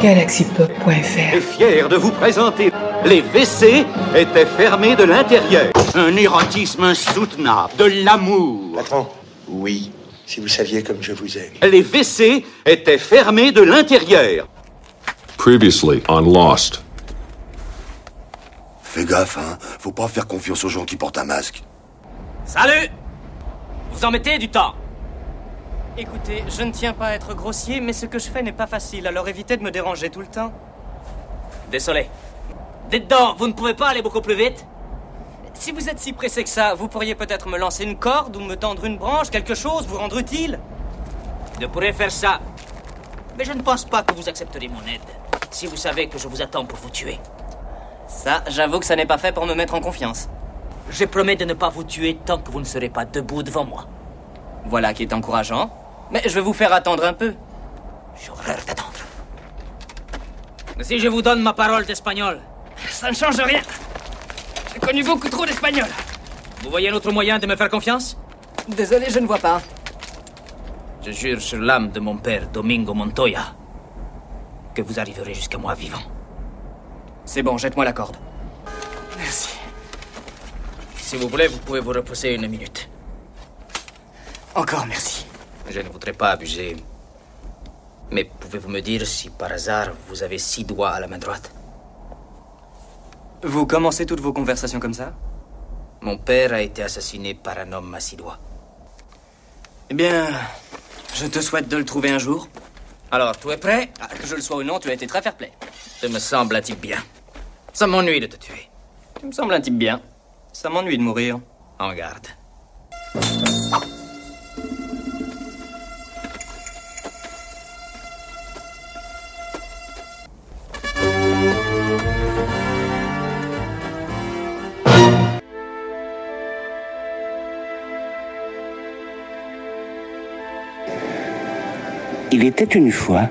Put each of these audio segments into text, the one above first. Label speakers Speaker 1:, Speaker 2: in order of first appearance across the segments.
Speaker 1: galaxypop.fr
Speaker 2: est fier de vous présenter les WC étaient fermés de l'intérieur. Un érotisme insoutenable, de l'amour.
Speaker 3: Patron Oui, si vous saviez comme je vous aime.
Speaker 2: Les WC étaient fermés de l'intérieur.
Speaker 4: Previously on Lost.
Speaker 5: Fais gaffe, hein. Faut pas faire confiance aux gens qui portent un masque.
Speaker 6: Salut Vous en mettez du temps Écoutez, je ne tiens pas à être grossier, mais ce que je fais n'est pas facile, alors évitez de me déranger tout le temps. Désolé. Dites donc, vous ne pouvez pas aller beaucoup plus vite? Si vous êtes si pressé que ça, vous pourriez peut-être me lancer une corde ou me tendre une branche, quelque chose, vous rendre utile? Je pourrais faire ça. Mais je ne pense pas que vous accepterez mon aide, si vous savez que je vous attends pour vous tuer. Ça, j'avoue que ça n'est pas fait pour me mettre en confiance. Je promets de ne pas vous tuer tant que vous ne serez pas debout devant moi. Voilà qui est encourageant. Mais je vais vous faire attendre un peu. J'ai horreur d'attendre. Si je vous donne ma parole d'espagnol, ça ne change rien. J'ai connu beaucoup trop d'espagnol? Vous voyez un autre moyen de me faire confiance? Désolé, je ne vois pas. Je jure sur l'âme de mon père, Domingo Montoya, que vous arriverez jusqu'à moi vivant. C'est bon, jette-moi la corde. Merci. Si vous voulez, vous pouvez vous reposer une minute. Encore merci. Je ne voudrais pas abuser. Mais pouvez-vous me dire si par hasard vous avez six doigts à la main droite? Vous commencez toutes vos conversations comme ça? Mon père a été assassiné par un homme à six doigts. Eh bien, je te souhaite de le trouver un jour. Alors, tu es prêt? Ah, Que je le sois ou non, tu as été très fair-play. Tu me sembles un type bien. Ça m'ennuie de te tuer. Tu me sembles un type bien. Ça m'ennuie de mourir. En garde.
Speaker 7: Il était une fois,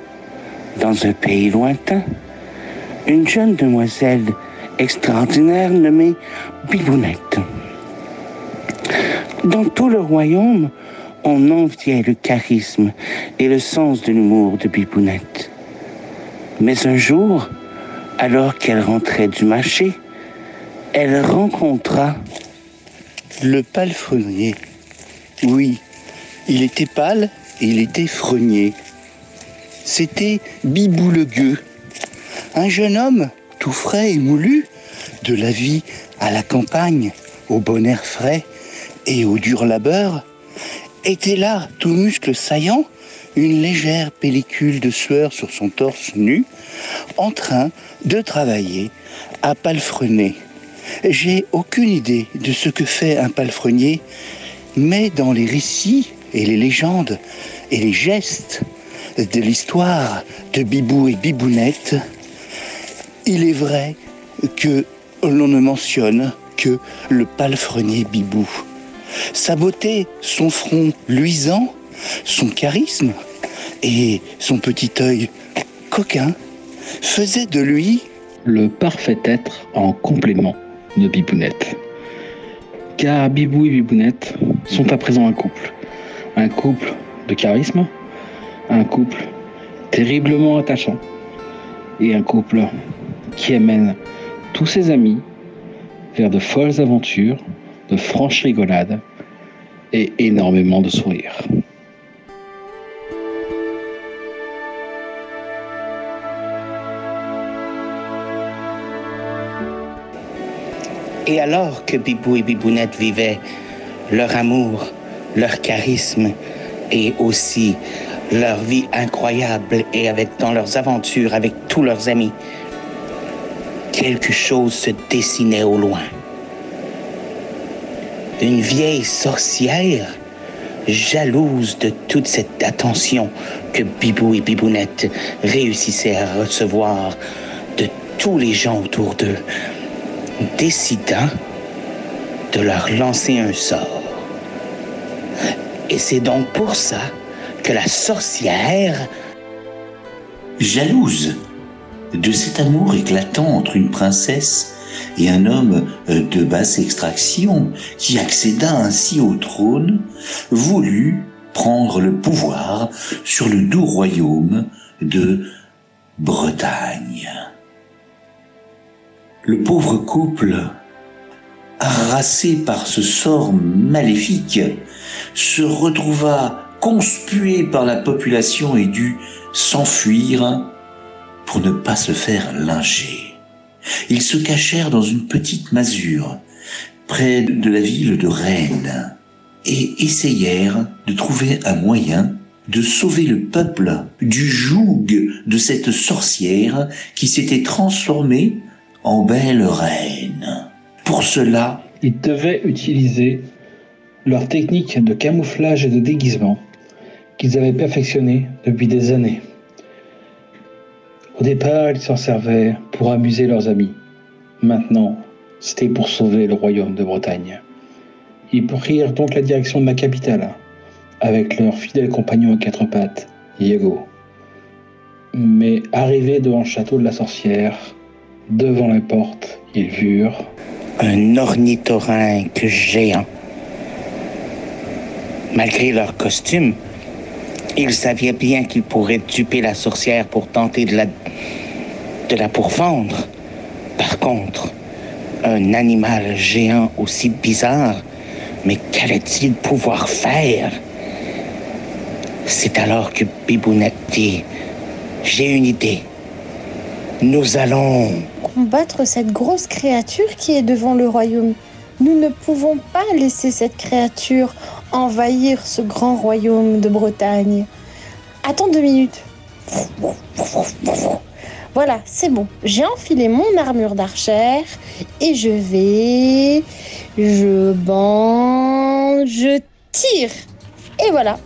Speaker 7: dans un pays lointain, une jeune demoiselle extraordinaire nommée Bibounette. Dans tout le royaume, on enviait le charisme et le sens de l'humour de Bibounette. Mais un jour, alors qu'elle rentrait du marché, elle rencontra
Speaker 8: Le palefrenier. Oui, il était pâle et il était frenier. C'était Bibou le gueux, un jeune homme tout frais et moulu, de la vie à la campagne, au bon air frais et au dur labeur, était là, tout muscle saillant, une légère pellicule de sueur sur son torse nu, en train de travailler à palefrener. J'ai aucune idée de ce que fait un palefrenier, mais dans les récits et les légendes et les gestes de l'histoire de Bibou et Bibounette, il est vrai que l'on ne mentionne que le palefrenier Bibou. Sa beauté, son front luisant, son charisme et son petit œil coquin faisaient de lui
Speaker 9: le parfait être en complément de Bibounette. Car Bibou et Bibounette sont à présent un couple. Un couple de charisme, un couple terriblement attachant et un couple qui amène tous ses amis vers de folles aventures, de franches rigolades et énormément de sourires.
Speaker 7: Et alors que Bibou et Bibounette vivaient leur amour, leur charisme et aussi leur vie incroyable et avec dans leurs aventures avec tous leurs amis, quelque chose se dessinait au loin. Une vieille sorcière, jalouse de toute cette attention que Bibou et Bibounette réussissaient à recevoir de tous les gens autour d'eux, décida de leur lancer un sort. Et c'est donc pour ça la sorcière,
Speaker 10: jalouse de cet amour éclatant entre une princesse et un homme euh, de basse extraction qui accéda ainsi au trône, voulut prendre le pouvoir sur le doux royaume de
Speaker 8: Bretagne. Le pauvre couple, harassé par ce sort maléfique, se retrouva conspué par la population et dut s'enfuir pour ne pas se faire lyncher. Ils se cachèrent dans une petite masure près de la ville de Rennes et essayèrent de trouver un moyen de sauver le peuple du joug de cette sorcière qui s'était transformée en belle reine. Pour cela,
Speaker 9: Ils devaient utiliser leur technique de camouflage et de déguisement qu'ils avaient perfectionnée depuis des années. Au départ, ils s'en servaient pour amuser leurs amis. Maintenant, c'était pour sauver le royaume de Bretagne. Ils prirent donc la direction de la capitale, avec leur fidèle compagnon à quatre pattes, Iago. Mais arrivés devant le château de la sorcière, devant les portes, ils virent
Speaker 7: Un ornithorynque géant. Malgré leur costume, ils savaient bien qu'ils pourraient duper la sorcière pour tenter de la, de pourfendre. Par contre, un animal géant aussi bizarre, mais qu'allait-il pouvoir faire? C'est alors que Bibounette dit J'ai une idée. Nous allons.
Speaker 1: Combattre cette grosse créature qui est devant le royaume. Nous ne pouvons pas laisser cette créature envahir ce grand royaume de Bretagne. Attends deux minutes. Voilà, c'est bon. J'ai enfilé mon armure d'archère et je vais. Je bande. Je tire. Et voilà.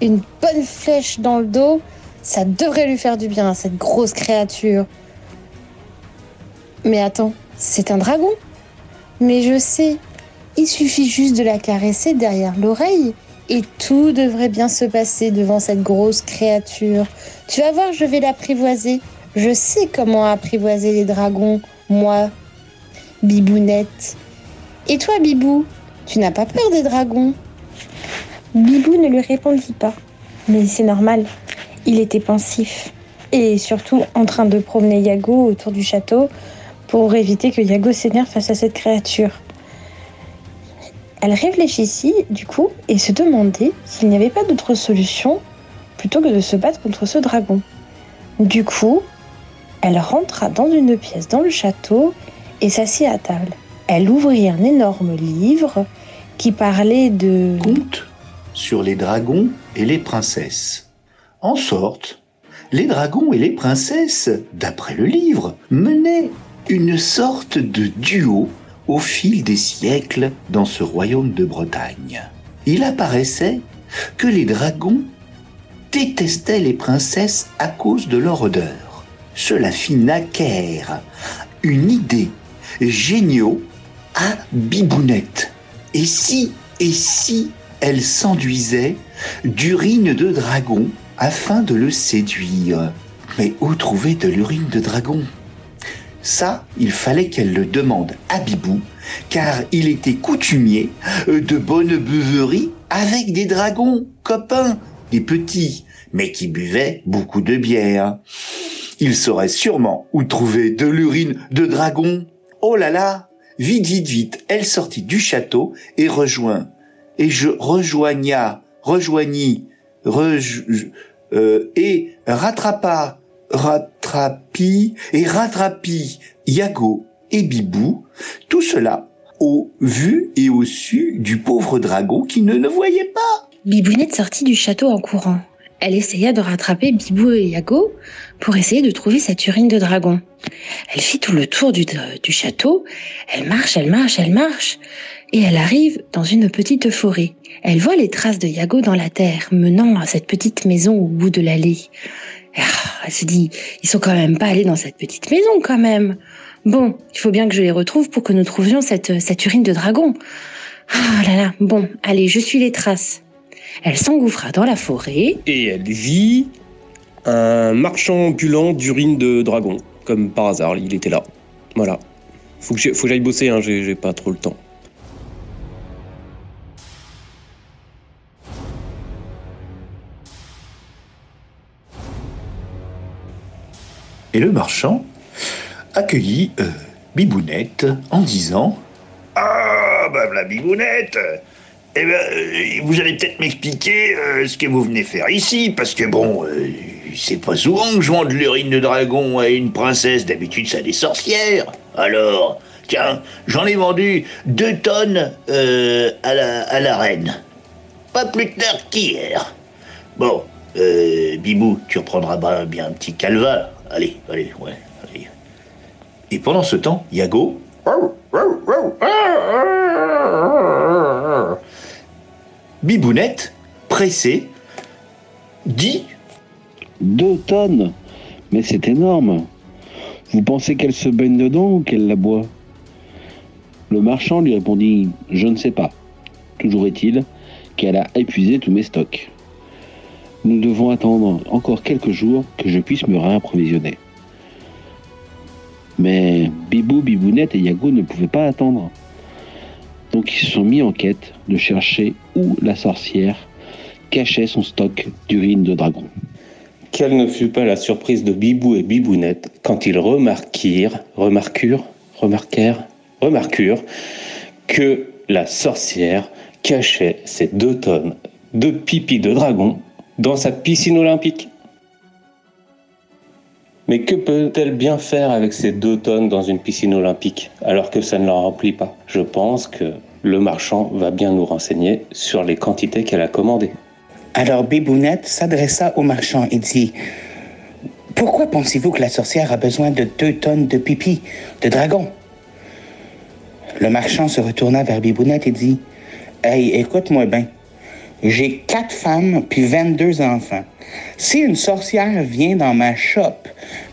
Speaker 1: Une bonne flèche dans le dos. Ça devrait lui faire du bien à cette grosse créature. Mais attends, c'est un dragon. Mais je sais. Il suffit juste de la caresser derrière l'oreille et tout devrait bien se passer devant cette grosse créature. Tu vas voir, je vais l'apprivoiser. Je sais comment apprivoiser les dragons, moi, Bibounette. Et toi, Bibou, tu n'as pas peur des dragons? Bibou ne lui répondit pas. Mais c'est normal, il était pensif. Et surtout en train de promener Yago autour du château pour éviter que Yago s'énerve face à cette créature. Elle réfléchit du coup et se demandait s'il n'y avait pas d'autre solution plutôt que de se battre contre ce dragon. Du coup, elle rentra dans une pièce dans le château et s'assit à table. Elle ouvrit un énorme livre qui parlait de...
Speaker 8: Conte sur les dragons et les princesses. En sorte, les dragons et les princesses, d'après le livre, menaient une sorte de duo au fil des siècles dans ce royaume de Bretagne. Il apparaissait que les dragons détestaient les princesses à cause de leur odeur. Cela fit naquère une idée géniale à Bibounette. Et si, et si elle s'enduisait d'urine de dragon afin de le séduire? Mais où trouver de l'urine de dragon? Ça, il fallait qu'elle le demande à Bibou, car il était coutumier de bonnes beuveries avec des dragons, copains, des petits, mais qui buvaient beaucoup de bière. Il saurait sûrement où trouver de l'urine de dragon. Oh là là Vite, vite, vite, elle sortit du château et rejoint. Et je rejoigna, rejoignis, rej, euh, et rattrapa rattrapi et rattrapi Yago et Bibou, tout cela au vu et au su du pauvre dragon qui ne le voyait pas.
Speaker 1: Bibounette sortit du château en courant. Elle essaya de rattraper Bibou et Yago pour essayer de trouver cette urine de dragon. Elle fit tout le tour du, du château. Elle marche, elle marche, elle marche. Et elle arrive dans une petite forêt. Elle voit les traces de Yago dans la terre, menant à cette petite maison au bout de l'allée. Ah, elle se dit, ils sont quand même pas allés dans cette petite maison quand même. Bon, il faut bien que je les retrouve pour que nous trouvions cette, cette urine de dragon. Ah là là, bon, allez, je suis les traces. Elle s'engouffra dans la forêt.
Speaker 11: Et elle vit un marchand ambulant d'urine de dragon. Comme par hasard, il était là. Voilà. Faut que j'aille bosser, hein, j'ai pas trop le temps.
Speaker 12: Et le marchand accueillit euh, Bibounette en disant
Speaker 13: Ah, bah la Bibounette Eh ben, euh, vous allez peut-être m'expliquer euh, ce que vous venez faire ici, parce que bon, c'est pas souvent que je vends de l'urine de dragon à une princesse, d'habitude à des sorcières. Alors, tiens, j'en ai vendu deux tonnes à, la, reine. Pas plus tard qu'hier. Bon, Bibou, tu reprendras bien- bien un petit calva. Allez, allez, ouais, allez.
Speaker 12: Et pendant ce temps, Yago, Bibounette, pressée, dit
Speaker 10: Deux tonnes Mais c'est énorme Vous pensez qu'elle se baigne dedans ou qu'elle la boit? Le marchand lui répondit Je ne sais pas. Toujours est-il qu'elle a épuisé tous mes stocks. Nous devons attendre encore quelques jours que je puisse me réapprovisionner. Mais Bibou, Bibounette et Yago ne pouvaient pas attendre. Donc ils se sont mis en quête de chercher où la sorcière cachait son stock d'urine de dragon.
Speaker 14: Quelle ne fut pas la surprise de Bibou et Bibounette quand ils remarquirent, remarquurent, remarquèrent, remarquurent que la sorcière cachait ces deux tonnes de pipi de dragon dans sa piscine olympique. Mais que peut-elle bien faire avec ces deux tonnes dans une piscine olympique alors que ça ne la remplit pas? Je pense que le marchand va bien nous renseigner sur les quantités qu'elle a commandées.
Speaker 7: Alors Bibounette s'adressa au marchand et dit Pourquoi pensez-vous que la sorcière a besoin de deux tonnes de pipi de dragon? Le marchand se retourna vers Bibounette et dit Hey, écoute-moi bien. J'ai quatre femmes puis 22 enfants. Si une sorcière vient dans ma shop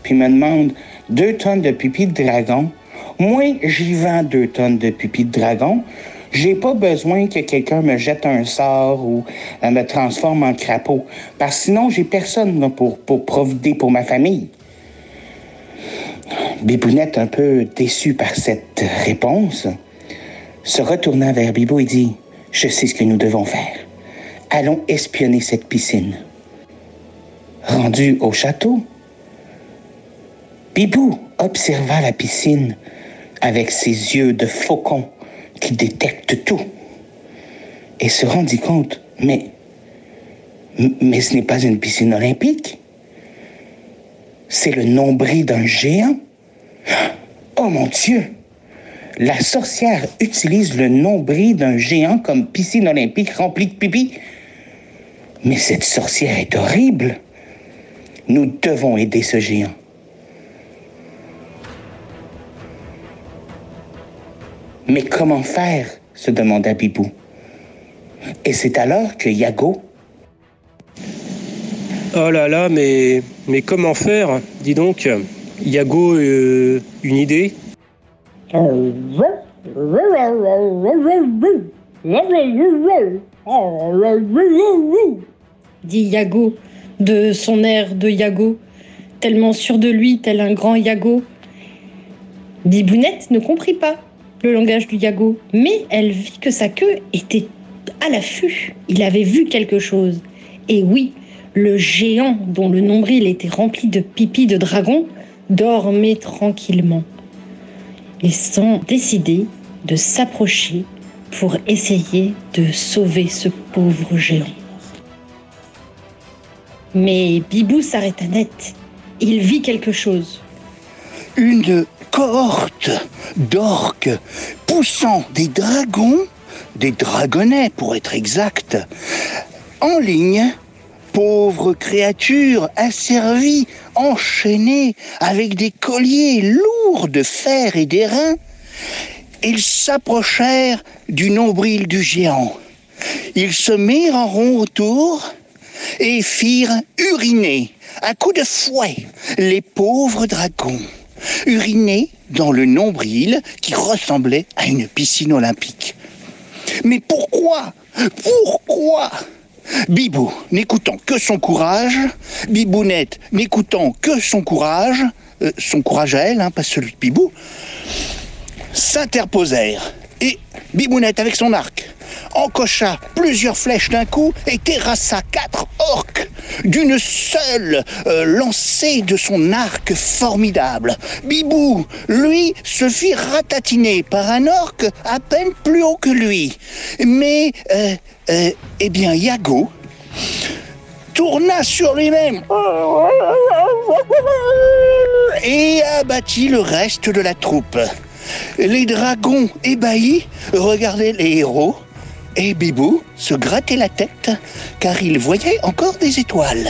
Speaker 7: puis me demande deux tonnes de pipi de dragon, moi, j'y vends deux tonnes de pipi de dragon. J'ai pas besoin que quelqu'un me jette un sort ou euh, me transforme en crapaud, parce que sinon, j'ai personne pour, pour provider pour ma famille. Bibounette, un peu déçue par cette réponse, se retourna vers Bibou et dit Je sais ce que nous devons faire. Allons espionner cette piscine. Rendu au château, Bibou observa la piscine avec ses yeux de faucon qui détectent tout et se rendit compte, mais, mais ce n'est pas une piscine olympique. C'est le nombril d'un géant. Oh mon Dieu! La sorcière utilise le nombril d'un géant comme piscine olympique remplie de pipi. Mais cette sorcière est horrible. Nous devons aider ce géant. Mais comment faire se demanda Bibou. Et c'est alors que Yago,
Speaker 14: Oh là là, mais, mais comment faire Dis donc, Yago, euh, une idée
Speaker 1: dit Yago, de son air de Yago, tellement sûr de lui, tel un grand Yago. Bibounette ne comprit pas le langage du Yago, mais elle vit que sa queue était à l'affût. Il avait vu quelque chose. Et oui, le géant dont le nombril était rempli de pipi de dragon dormait tranquillement. Ils sont décidés de s'approcher pour essayer de sauver ce pauvre géant. Mais Bibou s'arrêta net. Il vit quelque chose.
Speaker 8: Une cohorte d'orques poussant des dragons, des dragonnets pour être exact, en ligne. Pauvres créatures asservies, enchaînées avec des colliers lourds de fer et d'airain, ils s'approchèrent du nombril du géant. Ils se mirent en rond autour et firent uriner à coups de fouet les pauvres dragons. Uriner dans le nombril qui ressemblait à une piscine olympique. Mais pourquoi Pourquoi Bibou, n'écoutant que son courage, Bibounette, n'écoutant que son courage, euh, son courage à elle, hein, pas celui de Bibou, s'interposèrent. Et Bibounette, avec son arc, encocha plusieurs flèches d'un coup et terrassa quatre orques d'une seule euh, lancée de son arc formidable. Bibou, lui, se fit ratatiner par un orque à peine plus haut que lui. Mais, euh, euh, eh bien, Yago tourna sur lui-même et abattit le reste de la troupe. Les dragons ébahis regardaient les héros et Bibou se grattait la tête car il voyait encore des étoiles.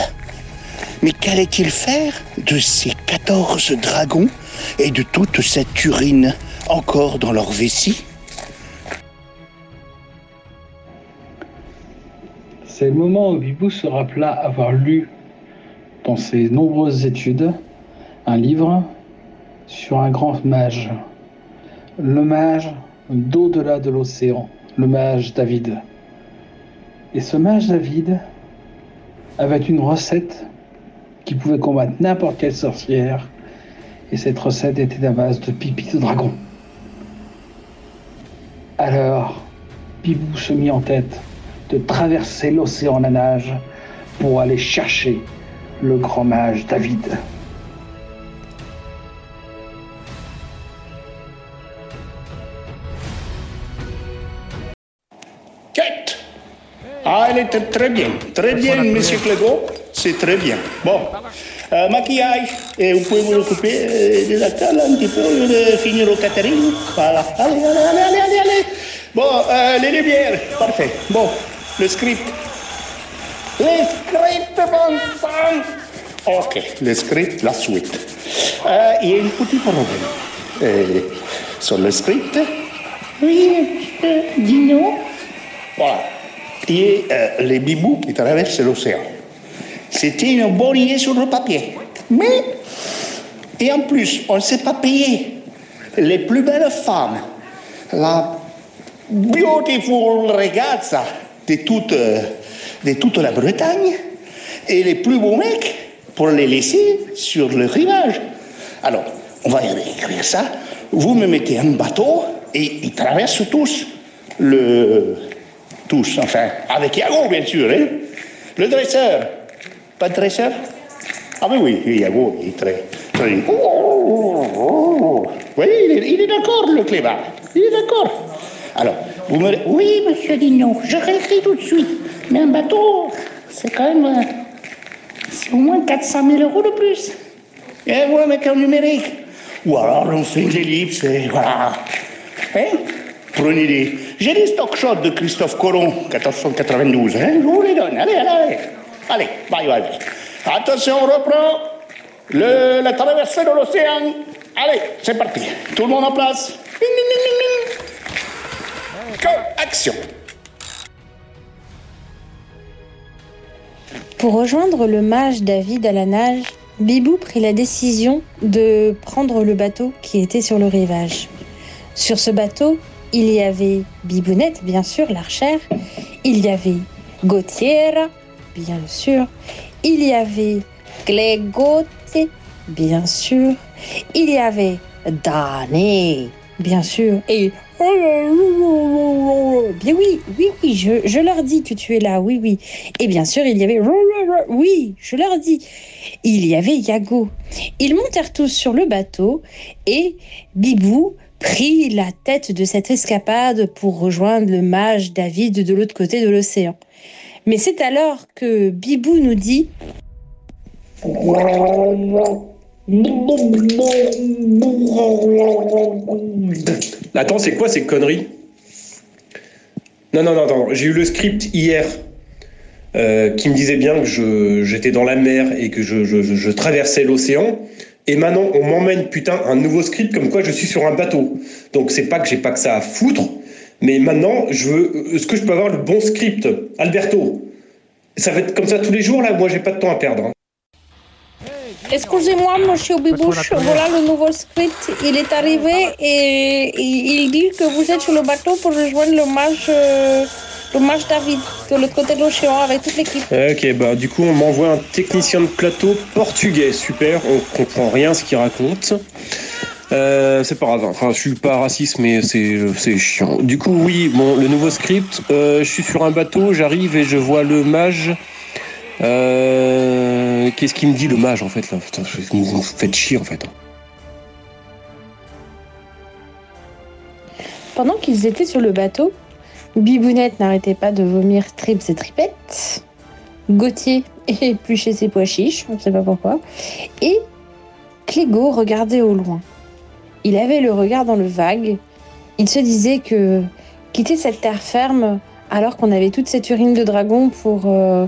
Speaker 8: Mais qu'allait-il faire de ces 14 dragons et de toute cette urine encore dans leur vessie?
Speaker 9: C'est le moment où Bibou se rappela avoir lu dans ses nombreuses études un livre sur un grand mage, le mage d'au-delà de l'océan, le mage David. Et ce mage David avait une recette qui pouvait combattre n'importe quelle sorcière, et cette recette était à base de pipi de dragon. Alors, Bibou se mit en tête de traverser l'océan à nage pour aller chercher le grand mage David.
Speaker 8: Très bien, très bien, monsieur Clégo. C'est très bien. Bon, euh, maquillage, et vous pouvez vous occuper euh, des acteurs là, un petit peu, de finir au catering. Voilà, allez, allez, allez, allez, allez, allez. Bon, euh, les lumières, parfait. Bon, le script. Le script, bon sang Ok, le script, la suite. Il y a un petit problème. Sur le script, oui, dis-nous. Voilà. Euh, les bibous qui traversent l'océan. C'était une bonne idée sur le papier. Mais, et en plus, on ne s'est pas payé les plus belles femmes. La beautiful ragazza de toute, euh, de toute la Bretagne et les plus beaux mecs pour les laisser sur le rivage. Alors, on va écrire ça. Vous me mettez un bateau et ils traversent tous le. Tous, enfin, avec Yago, bien sûr. Hein? Le dresseur. Pas de dresseur? Ah, mais oui, Yago, il est très. très... Oui, il est, d'accord, le clébard. Il est d'accord. Alors, vous me. Oui, monsieur Dignon, je réécris tout de suite. Mais un bateau, c'est quand même. euh, C'est au moins 400 000 euros de plus. Et voilà, mais qu'un numérique. Ou alors on fait une ellipse et voilà. Hein? Prenez des. J'ai des stock shots de Christophe Colomb, 1492. Hein je vous les donne. Allez, allez, allez. Allez, bye, bye. Attention, on reprend. Le, la traversée de l'océan. Allez, c'est parti. Tout le monde en place. Go, action.
Speaker 1: Pour rejoindre le mage David à la nage, Bibou prit la décision de prendre le bateau qui était sur le rivage. Sur ce bateau, il y avait Bibounette, bien sûr, l'archère. Il y avait Gautiera, bien sûr. Il y avait Clégote, bien sûr. Il y avait Dané, bien sûr. Et Bien oui, oui, oui, je, je leur dis que tu es là, oui, oui. Et bien sûr, il y avait... Oui, je leur dis. Il y avait Yago. Ils montèrent tous sur le bateau et Bibou prit la tête de cette escapade pour rejoindre le mage David de l'autre côté de l'océan. Mais c'est alors que Bibou nous dit
Speaker 11: Attends, c'est quoi ces conneries Non, non, non, non. J'ai eu le script hier euh, qui me disait bien que j'étais dans la mer et que je- je traversais l'océan. Et maintenant, on m'emmène putain un nouveau script comme quoi je suis sur un bateau. Donc c'est pas que j'ai pas que ça à foutre, mais maintenant, je veux. Est-ce que je peux avoir le bon script, Alberto Ça va être comme ça tous les jours là. Moi, j'ai pas de temps à perdre. hein.
Speaker 1: Excusez-moi, monsieur Bibouche, voilà le nouveau script. Il est arrivé et il dit que vous êtes sur le bateau pour rejoindre le mage, euh, le mage David de l'autre côté de l'océan avec toute l'équipe.
Speaker 11: Ok, bah du coup on m'envoie un technicien de plateau portugais, super, on comprend rien à ce qu'il raconte. Euh, c'est pas grave. Enfin, je suis pas raciste, mais c'est c'est chiant. Du coup, oui, bon, le nouveau script. euh, je suis sur un bateau, j'arrive et je vois le mage. Euh, Qu'est-ce qu'il me dit le mage en fait là vous faites chier en fait.
Speaker 1: Pendant qu'ils étaient sur le bateau, Bibounette n'arrêtait pas de vomir tripes et tripettes. Gauthier épluchait ses pois chiches, on ne sait pas pourquoi. Et Clégo regardait au loin. Il avait le regard dans le vague. Il se disait que quitter cette terre ferme, alors qu'on avait toute cette urine de dragon pour euh,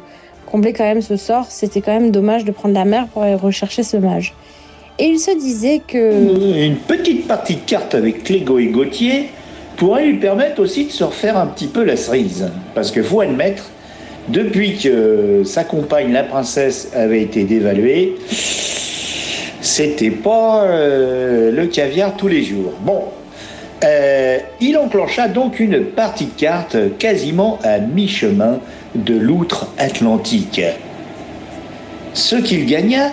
Speaker 1: combler quand même ce sort, c'était quand même dommage de prendre la mer pour aller rechercher ce mage. Et il se disait que...
Speaker 10: Une petite partie de cartes avec Clégo et Gauthier pourrait lui permettre aussi de se refaire un petit peu la cerise. Parce que faut admettre, depuis que sa compagne, la princesse, avait été dévaluée, c'était pas euh, le caviar tous les jours. Bon, euh, il enclencha donc une partie de cartes quasiment à mi-chemin de l'outre atlantique. Ce qu'il gagna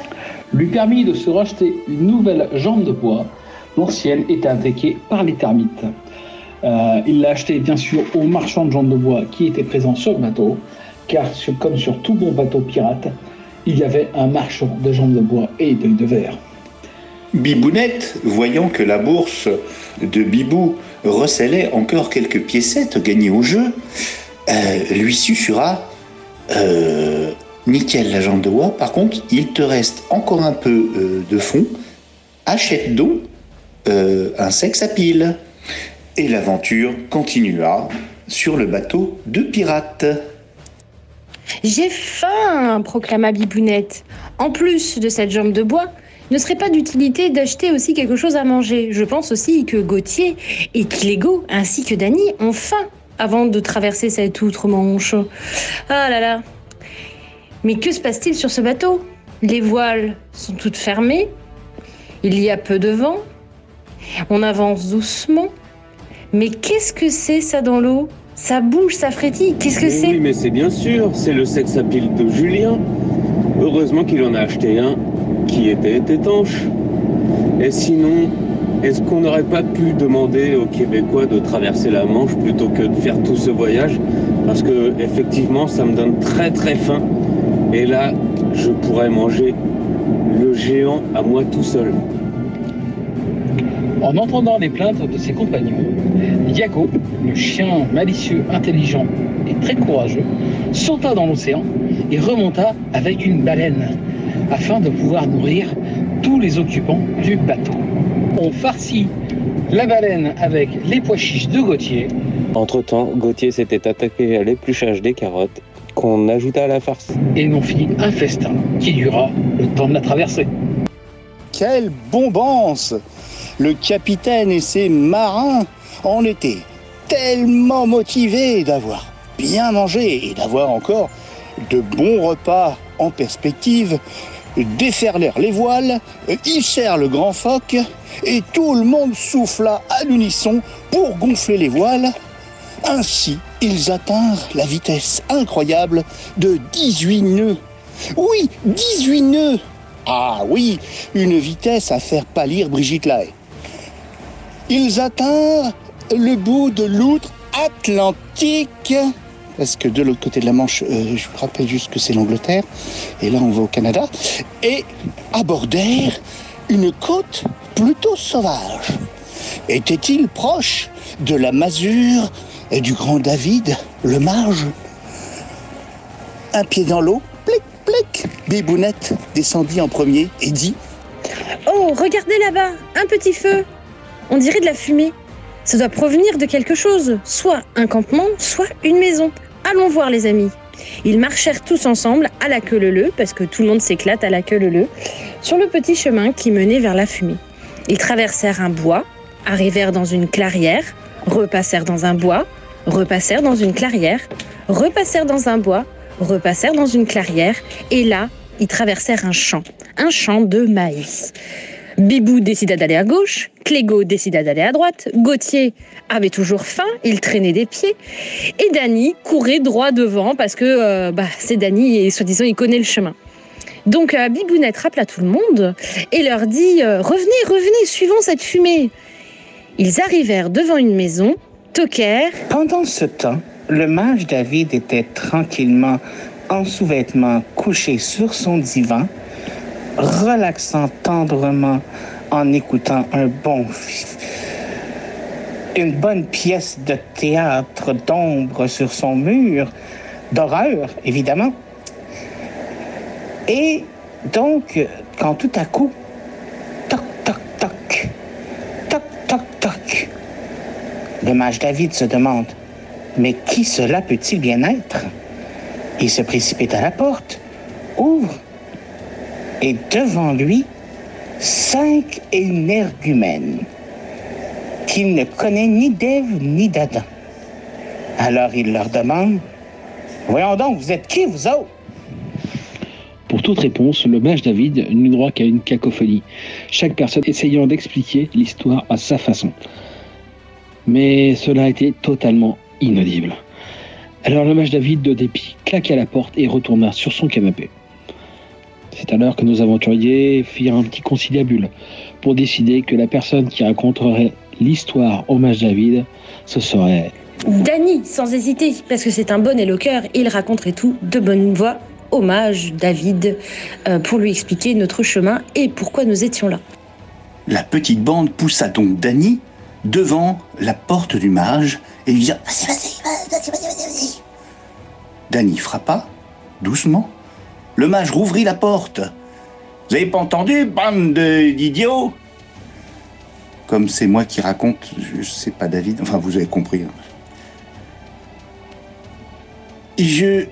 Speaker 9: lui permit de se racheter une nouvelle jambe de bois. L'ancienne était attaquée par les termites. Euh, il l'a acheté bien sûr au marchand de jambes de bois qui était présent sur le bateau, car comme sur tout bon bateau pirate, il y avait un marchand de jambes de bois et d'œil de verre.
Speaker 10: Bibounette, voyant que la bourse de Bibou recélait encore quelques piécettes gagnées au jeu, euh, lui susurra euh, Nickel, la jambe de bois, par contre, il te reste encore un peu euh, de fonds, achète donc un sexe à pile. Et l'aventure continua sur le bateau de pirates.
Speaker 1: J'ai faim, proclama Bibounette. En plus de cette jambe de bois, ne serait pas d'utilité d'acheter aussi quelque chose à manger? Je pense aussi que Gauthier et Clégo, ainsi que Dany, ont faim avant de traverser cette outre-Manche. Ah là là. Mais que se passe-t-il sur ce bateau? Les voiles sont toutes fermées. Il y a peu de vent. On avance doucement. Mais qu'est-ce que c'est ça dans l'eau? Ça bouge, ça frétille. Qu'est-ce que c'est?
Speaker 11: Oui, mais c'est bien sûr, c'est le sex appeal de Julien. Heureusement qu'il en a acheté un qui était étanche. Et sinon, est-ce qu'on n'aurait pas pu demander aux Québécois de traverser la Manche plutôt que de faire tout ce voyage? Parce que effectivement, ça me donne très très faim. Et là, je pourrais manger le géant à moi tout seul.
Speaker 9: En entendant les plaintes de ses compagnons, Yago, le chien malicieux, intelligent et très courageux, sauta dans l'océan et remonta avec une baleine afin de pouvoir nourrir tous les occupants du bateau. On farcit la baleine avec les pois chiches de Gauthier.
Speaker 11: Entre-temps, Gauthier s'était attaqué à l'épluchage des carottes qu'on ajouta à la farce.
Speaker 9: Et l'on fit un festin qui dura le temps de la traversée.
Speaker 8: Quelle bombance Le capitaine et ses marins en étaient tellement motivés d'avoir bien mangé et d'avoir encore de bons repas en perspective, déferlèrent les voiles, hissèrent le grand phoque et tout le monde souffla à l'unisson pour gonfler les voiles. Ainsi, ils atteinrent la vitesse incroyable de 18 nœuds. Oui, 18 nœuds Ah oui, une vitesse à faire pâlir Brigitte Lahaye. Ils atteinrent le bout de l'outre Atlantique. Parce que de l'autre côté de la Manche, euh, je vous rappelle juste que c'est l'Angleterre, et là on va au Canada, et abordèrent une côte plutôt sauvage. Était-il proche de la masure et du grand David, le marge? Un pied dans l'eau, plic, plic, Bibounette descendit en premier et dit
Speaker 1: Oh, regardez là-bas, un petit feu. On dirait de la fumée. Ça doit provenir de quelque chose, soit un campement, soit une maison. Allons voir les amis. Ils marchèrent tous ensemble à la queue leu parce que tout le monde s'éclate à la queue leu sur le petit chemin qui menait vers la fumée. Ils traversèrent un bois, arrivèrent dans une clairière, repassèrent dans un bois, repassèrent dans une clairière, repassèrent dans un bois, repassèrent dans une clairière, et là, ils traversèrent un champ, un champ de maïs. Bibou décida d'aller à gauche, Clégo décida d'aller à droite, Gauthier avait toujours faim, il traînait des pieds, et Dany courait droit devant parce que euh, bah, c'est Dany et soi-disant il connaît le chemin. Donc euh, Bibounette rappela tout le monde et leur dit euh, Revenez, revenez, suivons cette fumée. Ils arrivèrent devant une maison, toquèrent.
Speaker 7: Pendant ce temps, le mage David était tranquillement en sous-vêtements couché sur son divan, relaxant tendrement en écoutant un bon une bonne pièce de théâtre d'ombre sur son mur, d'horreur évidemment. Et donc, quand tout à coup, toc, toc, toc, toc, toc, toc, le mage David se demande, mais qui cela peut-il bien être? Il se précipite à la porte, ouvre, et devant lui, cinq énergumènes qu'il ne connaît ni d'Ève ni d'Adam. Alors il leur demande, voyons donc, vous êtes qui vous autres?
Speaker 9: Pour toute réponse, le mage David n'eut droit qu'à une cacophonie, chaque personne essayant d'expliquer l'histoire à sa façon. Mais cela était totalement inaudible. Alors le mage David, de dépit, claqua la porte et retourna sur son canapé. C'est alors que nos aventuriers firent un petit conciliabule pour décider que la personne qui raconterait l'histoire au mage David, ce serait
Speaker 1: Danny, sans hésiter, parce que c'est un bon éloqueur, il raconterait tout de bonne voix. Hommage, David, euh, pour lui expliquer notre chemin et pourquoi nous étions là.
Speaker 8: La petite bande poussa donc Danny devant la porte du mage et lui dit Vas-y, vas-y, vas-y, vas-y, vas-y. Danny frappa, doucement. Le mage rouvrit la porte. Vous avez pas entendu, bande de- d'idiots? Comme c'est moi qui raconte, je sais pas David, enfin vous avez compris. hein. Je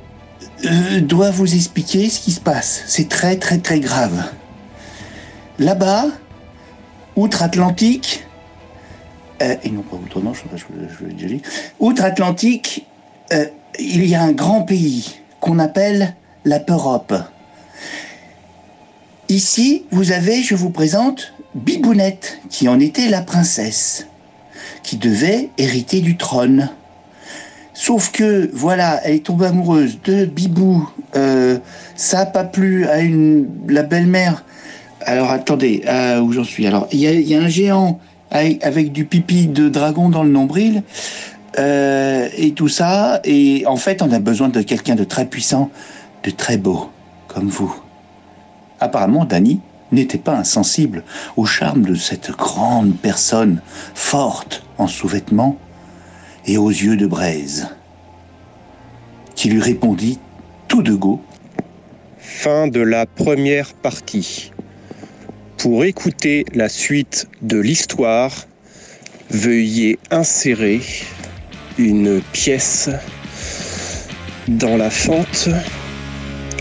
Speaker 8: euh, dois vous expliquer ce qui se passe. C'est très très très grave. Là-bas, outre-Atlantique, euh, et non pas outre, non, je, je, je l'ai déjà dit. Outre-Atlantique, euh, il y a un grand pays qu'on appelle la. Ici, vous avez, je vous présente, Bibounette, qui en était la princesse, qui devait hériter du trône. Sauf que, voilà, elle est tombée amoureuse de Bibou. Euh, ça n'a pas plu à une, la belle-mère. Alors, attendez, euh, où j'en suis? Alors, il y a, un géant avec, avec du pipi de dragon dans le nombril. euh, et tout ça. Et en fait, on a besoin de quelqu'un de très puissant, très beau, comme vous. Apparemment, Danny n'était pas insensible au charme de cette grande personne, forte en sous-vêtements et aux yeux de braise, qui lui répondit tout de go.
Speaker 11: Fin de la première partie. Pour écouter la suite de l'histoire, veuillez insérer une pièce dans la fente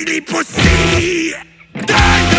Speaker 11: impossibili possibili. Dai,